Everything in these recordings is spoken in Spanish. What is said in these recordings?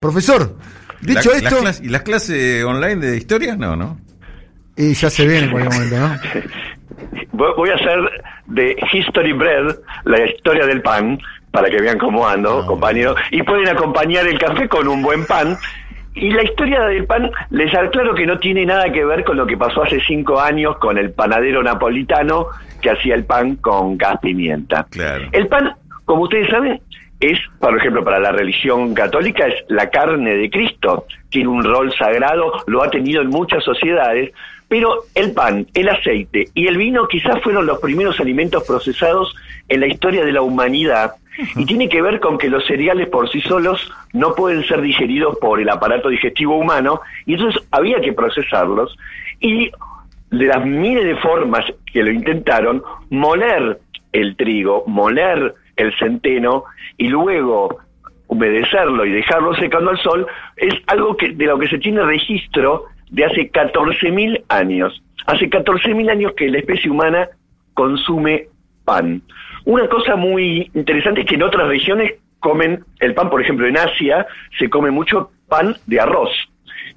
Profesor, dicho La- esto, las ¿Y las clases online de historia? No, ¿no? y ya se viene en cualquier momento, ¿no? Voy voy a hacer de History Bread la historia del pan, para que vean cómo ando, compañero. Y pueden acompañar el café con un buen pan. Y la historia del pan, les aclaro que no tiene nada que ver con lo que pasó hace cinco años con el panadero napolitano que hacía el pan con gas pimienta. Claro. El pan, como ustedes saben, es, por ejemplo, para la religión católica, es la carne de Cristo. Tiene un rol sagrado, lo ha tenido en muchas sociedades, pero el pan, el aceite y el vino quizás fueron los primeros alimentos procesados en la historia de la humanidad y tiene que ver con que los cereales por sí solos no pueden ser digeridos por el aparato digestivo humano y entonces había que procesarlos y de las miles de formas que lo intentaron, moler el trigo, moler el centeno y luego humedecerlo y dejarlo secando al sol es algo que de lo que se tiene registro de hace 14.000 años. Hace 14.000 años que la especie humana consume pan. Una cosa muy interesante es que en otras regiones comen el pan, por ejemplo en Asia se come mucho pan de arroz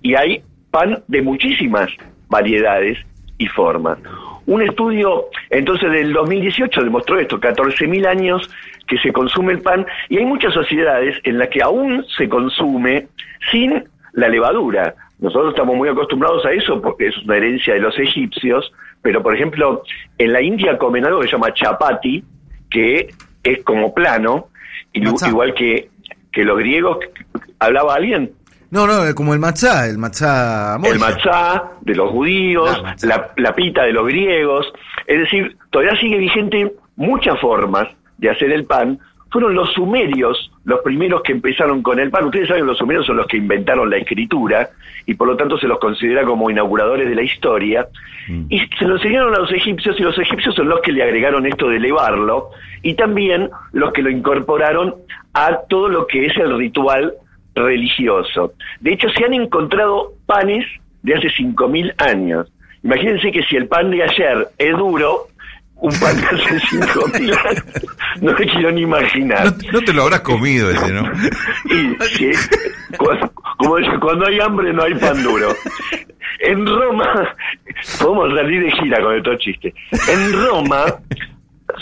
y hay pan de muchísimas variedades y formas. Un estudio entonces del 2018 demostró esto, 14.000 años que se consume el pan y hay muchas sociedades en las que aún se consume sin la levadura. Nosotros estamos muy acostumbrados a eso porque es una herencia de los egipcios, pero por ejemplo en la India comen algo que se llama chapati, que es como plano, igual que, que los griegos. ¿Hablaba alguien? No, no, como el matzá, el matzá el matzá de los judíos, la, la pita de los griegos. Es decir, todavía sigue vigente muchas formas de hacer el pan. Fueron los sumerios los primeros que empezaron con el pan. Ustedes saben, los sumerios son los que inventaron la escritura y por lo tanto se los considera como inauguradores de la historia. Y se lo enseñaron a los egipcios y los egipcios son los que le agregaron esto de elevarlo y también los que lo incorporaron a todo lo que es el ritual religioso. De hecho, se han encontrado panes de hace 5.000 años. Imagínense que si el pan de ayer es duro, un pan de hace 5.000 años, no me quiero ni imaginar. No, no te lo habrás comido ese, ¿no? Y sí, como dice, cuando hay hambre no hay pan duro. En Roma, podemos salir de gira con estos chistes. En Roma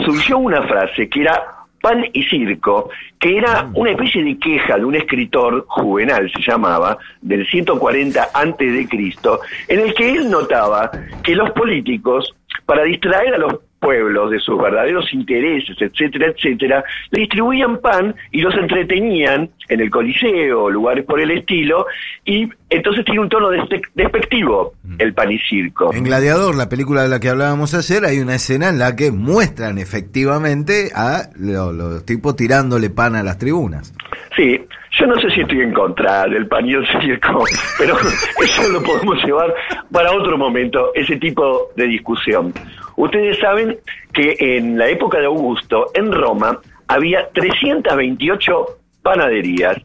surgió una frase que era pan y circo, que era una especie de queja de un escritor juvenal, se llamaba, del 140 antes de Cristo, en el que él notaba que los políticos, para distraer a los pueblos de sus verdaderos intereses, etcétera, etcétera, le distribuían pan y los entretenían en el coliseo, lugares por el estilo, y entonces tiene un tono despe- despectivo el pan y circo. En Gladiador, la película de la que hablábamos ayer, hay una escena en la que muestran efectivamente a lo- los tipos tirándole pan a las tribunas. Sí, yo no sé si estoy en contra del el circo, pero eso lo podemos llevar para otro momento, ese tipo de discusión. Ustedes saben que en la época de Augusto, en Roma, había 328 panaderías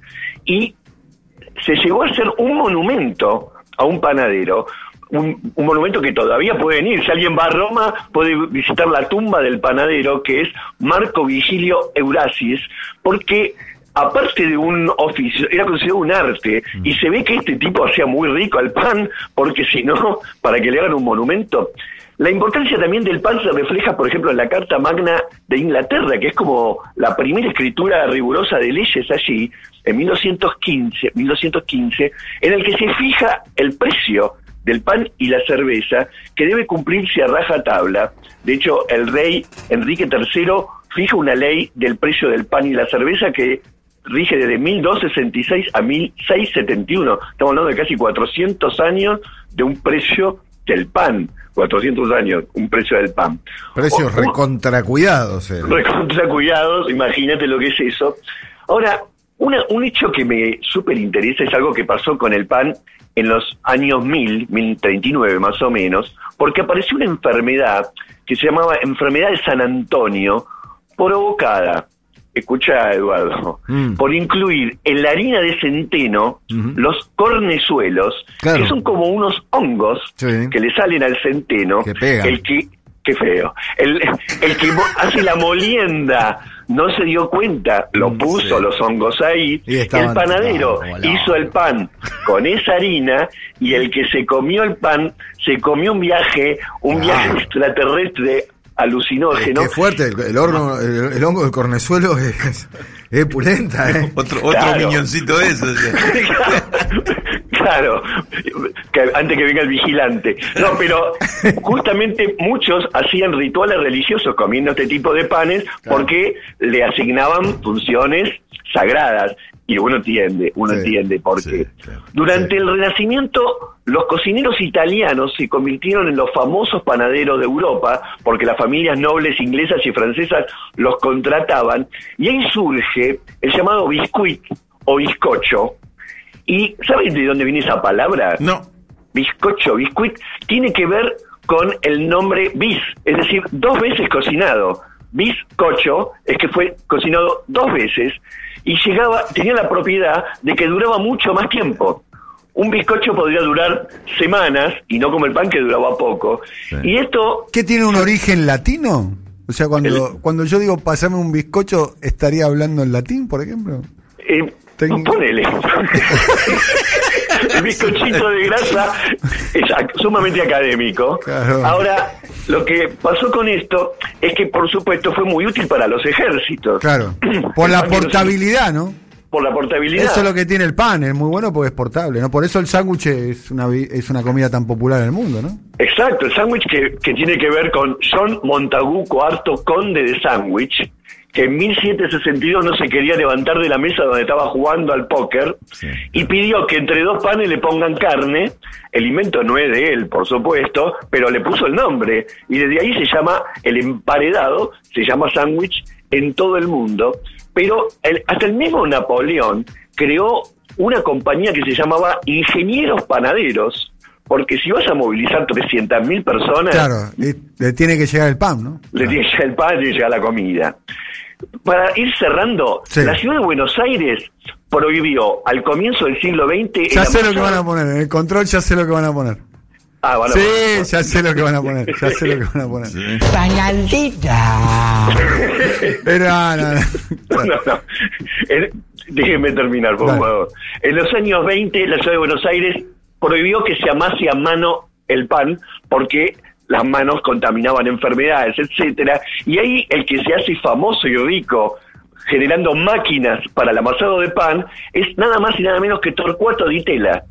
y se llegó a hacer un monumento a un panadero, un, un monumento que todavía pueden ir. Si alguien va a Roma, puede visitar la tumba del panadero, que es Marco Vigilio Eurasis, porque aparte de un oficio, era considerado un arte, y se ve que este tipo hacía muy rico al pan, porque si no, para que le hagan un monumento. La importancia también del pan se refleja, por ejemplo, en la Carta Magna de Inglaterra, que es como la primera escritura rigurosa de leyes allí, en 1915, 1915 en el que se fija el precio del pan y la cerveza, que debe cumplirse a raja tabla. De hecho, el rey Enrique III fija una ley del precio del pan y la cerveza que rige desde 1266 a 1671. Estamos hablando de casi 400 años de un precio del pan. 400 años, un precio del pan. Precios recontracuidados. eh. recontra cuidados, imagínate lo que es eso. Ahora, una- un hecho que me súper interesa es algo que pasó con el pan en los años 1000, 1039 más o menos, porque apareció una enfermedad que se llamaba enfermedad de San Antonio, provocada, escucha Eduardo, Mm. por incluir en la harina de centeno los cornezuelos, Claro. que son como unos hongos Sí. que le salen al centeno, Que el que Qué feo. El, el que hace la molienda no se dio cuenta, lo Mm, puso sí. los hongos ahí, Y el panadero hizo el pan con esa harina y el que se comió el pan se comió un viaje, un viaje extraterrestre alucinógeno. Qué fuerte, el, el horno, el, el hongo del cornezuelo es, es pulenta, ¿eh? Otro, otro Claro. miñoncito de esos. claro, que antes que venga el vigilante. No, pero justamente muchos hacían rituales religiosos comiendo este tipo de panes porque le asignaban funciones sagradas. Y uno entiende, uno Sí, entiende por sí, qué. claro. Durante el Renacimiento, los cocineros italianos se convirtieron en los famosos panaderos de Europa, porque las familias nobles inglesas y francesas los contrataban, y ahí surge el llamado biscuit o bizcocho. ¿Y saben de dónde viene esa palabra? No. Bizcocho, biscuit, tiene que ver con el nombre bis, es decir, dos veces cocinado. Bizcocho es que fue cocinado dos veces y llegaba, tenía la propiedad de que duraba mucho más tiempo. Un bizcocho podría durar semanas y no como el pan que duraba poco. Sí. Y esto ¿Qué tiene un origen latino? O sea, cuando, cuando yo digo pasame un bizcocho, ¿estaría hablando en latín, por ejemplo? Eh, Ten- Ponele. El bizcochito de grasa es sumamente académico. Claro. Ahora, lo que pasó con esto es que, por supuesto, fue muy útil para los ejércitos. Claro. Por la portabilidad, ¿no? Por la portabilidad. Eso es lo que tiene el pan, es muy bueno porque es portable, ¿no? Por eso el sándwich es una, es una comida tan popular en el mundo, ¿no? Exacto, el sándwich que, que tiene que ver con John Montagu IV, conde de sándwich, que en 1762 no se quería levantar de la mesa donde estaba jugando al póker Sí. y pidió que entre dos panes le pongan carne. El invento no es de él, por supuesto, pero le puso el nombre y desde ahí se llama el emparedado, se llama sándwich en todo el mundo. Pero el- hasta el mismo Napoleón creó una compañía que se llamaba Ingenieros Panaderos, porque si vas a movilizar 300.000 personas, Claro, le tiene que llegar el pan, ¿no? le tiene que llegar el pan y le llega la comida. Para ir cerrando, Sí. la ciudad de Buenos Aires prohibió al comienzo del siglo XX... Ya sé lo que van a poner, en el control ya sé lo que van a poner. Ah, Sí, ya sé lo que van a poner, ya sé lo que van a poner. Sí. Pero no, no, no. No, no. En- déjenme terminar, por Dale. favor. En los años 20, la ciudad de Buenos Aires prohibió que se amase a mano el pan porque las manos contaminaban enfermedades, etcétera. Y ahí el que se hace famoso y rico generando máquinas para el amasado de pan es nada más y nada menos que Torcuato Di Tella.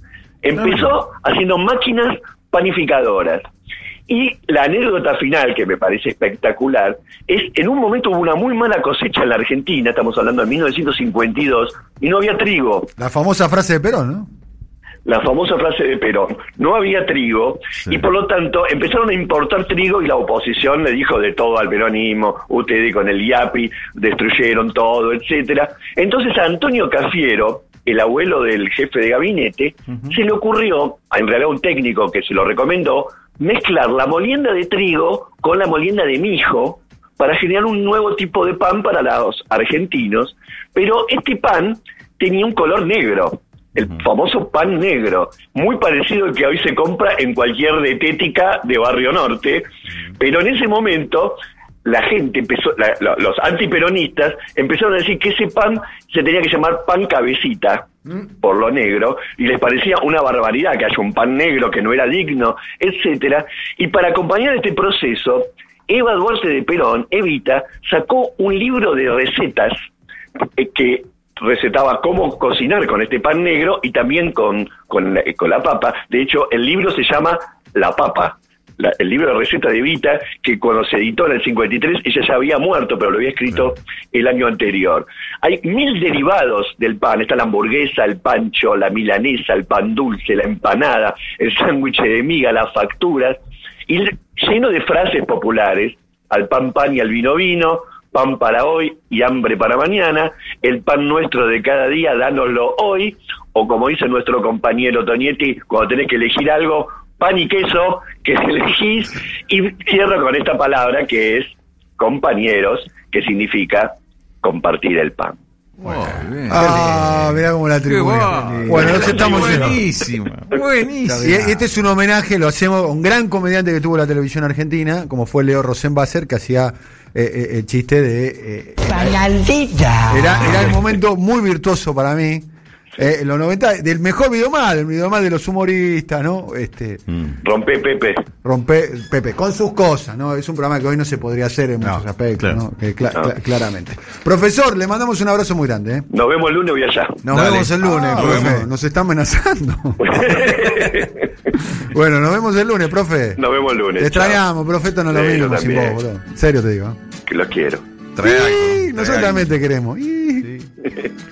Empezó haciendo máquinas panificadoras. Y la anécdota final, que me parece espectacular, es en un momento hubo una muy mala cosecha en la Argentina, estamos hablando de 1952, y no había trigo. La famosa frase de Perón, ¿no? La famosa frase de Perón, no había trigo, Sí. y por lo tanto empezaron a importar trigo y la oposición le dijo de todo al peronismo, ustedes con el IAPI destruyeron todo, etcétera. Entonces a Antonio Cafiero, el abuelo del jefe de gabinete, se le ocurrió, en realidad un técnico que se lo recomendó, mezclar la molienda de trigo con la molienda de mijo para generar un nuevo tipo de pan para los argentinos, pero este pan tenía un color negro, el famoso pan negro, muy parecido al que hoy se compra en cualquier dietética de Barrio Norte, pero en ese momento la gente empezó, la- la- los antiperonistas empezaron a decir que ese pan se tenía que llamar pan cabecita por lo negro y les parecía una barbaridad que haya un pan negro que no era digno, etcétera. Y para acompañar este proceso, Eva Duarte de Perón, Evita, sacó un libro de recetas eh, que recetaba cómo cocinar con este pan negro y también con, con, la, con la papa. De hecho, el libro se llama La Papa. La- el libro de receta de Evita, que cuando se editó en el 53, ella ya había muerto, pero lo había escrito el año anterior. Hay mil derivados del pan. Está la hamburguesa, el pancho, la milanesa, el pan dulce, la empanada, el sándwich de miga, las facturas. Y lleno de frases populares, al pan pan y al vino vino, pan para hoy y hambre para mañana, el pan nuestro de cada día, dánoslo hoy, o como dice nuestro compañero Tonietti, cuando tenés que elegir algo, pan y queso, que elegís, y cierro con esta palabra que es compañeros, que significa compartir el pan. Bien. Ah, mirá cómo la Qué tribuna. guay. Bueno, nos estamos. Buenísima, buenísima. Y este es un homenaje, lo hacemos a un gran comediante que tuvo la televisión argentina, como fue Leo Rosenbasser, que hacía eh, eh, el chiste de... eh, era, era el momento muy virtuoso para mí. Eh, en los 90, del mejor video más, del video más de los humoristas, ¿no? Este, Rompe Pepe. rompe, Pepe, con sus cosas, ¿no? Es un programa que hoy no se podría hacer en muchos aspectos, claro. ¿no? Claramente. Profesor, le mandamos un abrazo muy grande, ¿eh? Nos vemos el lunes, voy allá. Nos Dale. vemos el lunes, Ah, profe. nos está amenazando. bueno, nos vemos el lunes, profe. Nos vemos el lunes. Te extrañamos, profeta, no lo Sí, vimos sin vos, boludo. En serio te digo. ¿eh? Que los quiero. Trae algo, nosotros también te queremos. Y-